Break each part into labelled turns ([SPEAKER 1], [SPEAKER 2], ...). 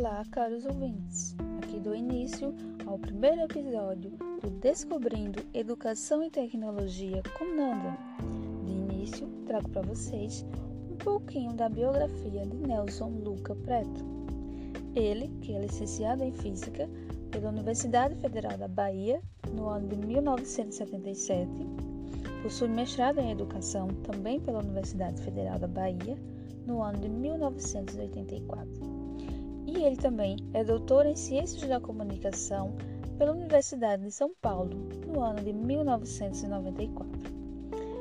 [SPEAKER 1] Olá, caros ouvintes. Aqui do início ao primeiro episódio do Descobrindo Educação e Tecnologia com Nanda. De início, trago para vocês um pouquinho da biografia de Nelson Luca Preto. Ele, que é licenciado em Física pela Universidade Federal da Bahia no ano de 1977, possui mestrado em Educação também pela Universidade Federal da Bahia no ano de 1984 e ele também é doutor em Ciências da Comunicação pela Universidade de São Paulo, no ano de 1994.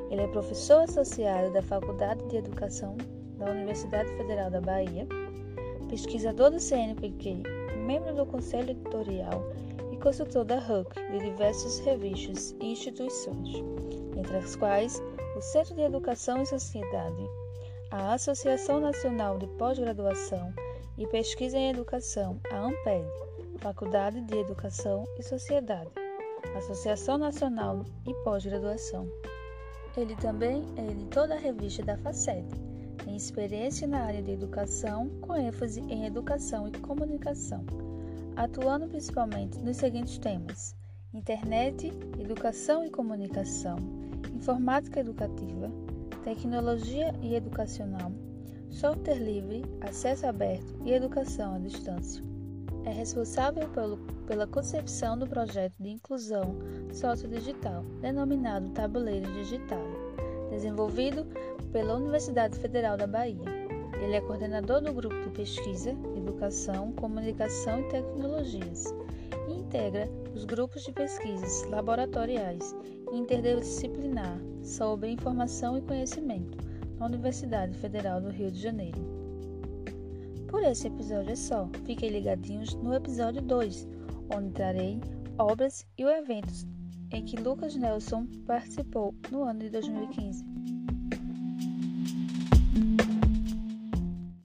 [SPEAKER 1] Ele é professor associado da Faculdade de Educação da Universidade Federal da Bahia, pesquisador do CNPq, membro do Conselho Editorial e consultor da HUC de diversas revistas e instituições, entre as quais o Centro de Educação e Sociedade, a Associação Nacional de Pós-Graduação e Pesquisa em Educação, a AMPED, Faculdade de Educação e Sociedade, Associação Nacional e Pós-Graduação. Ele também é editor da revista da FACET, tem experiência na área de educação, com ênfase em educação e comunicação, atuando principalmente nos seguintes temas: internet, educação e comunicação, informática educativa, tecnologia e educacional, software livre, acesso aberto e educação à distância. É responsável pelo, pela concepção do projeto de inclusão sociodigital, denominado Tabuleiro Digital, desenvolvido pela Universidade Federal da Bahia. Ele é coordenador do grupo de pesquisa, educação, comunicação e tecnologias e integra os grupos de pesquisas laboratoriais interdisciplinar sobre informação e conhecimento na Universidade Federal do Rio de Janeiro. Por esse episódio é só, fiquem ligadinhos no episódio 2, onde trarei obras e eventos em que Lucas Nelson participou no ano de 2015.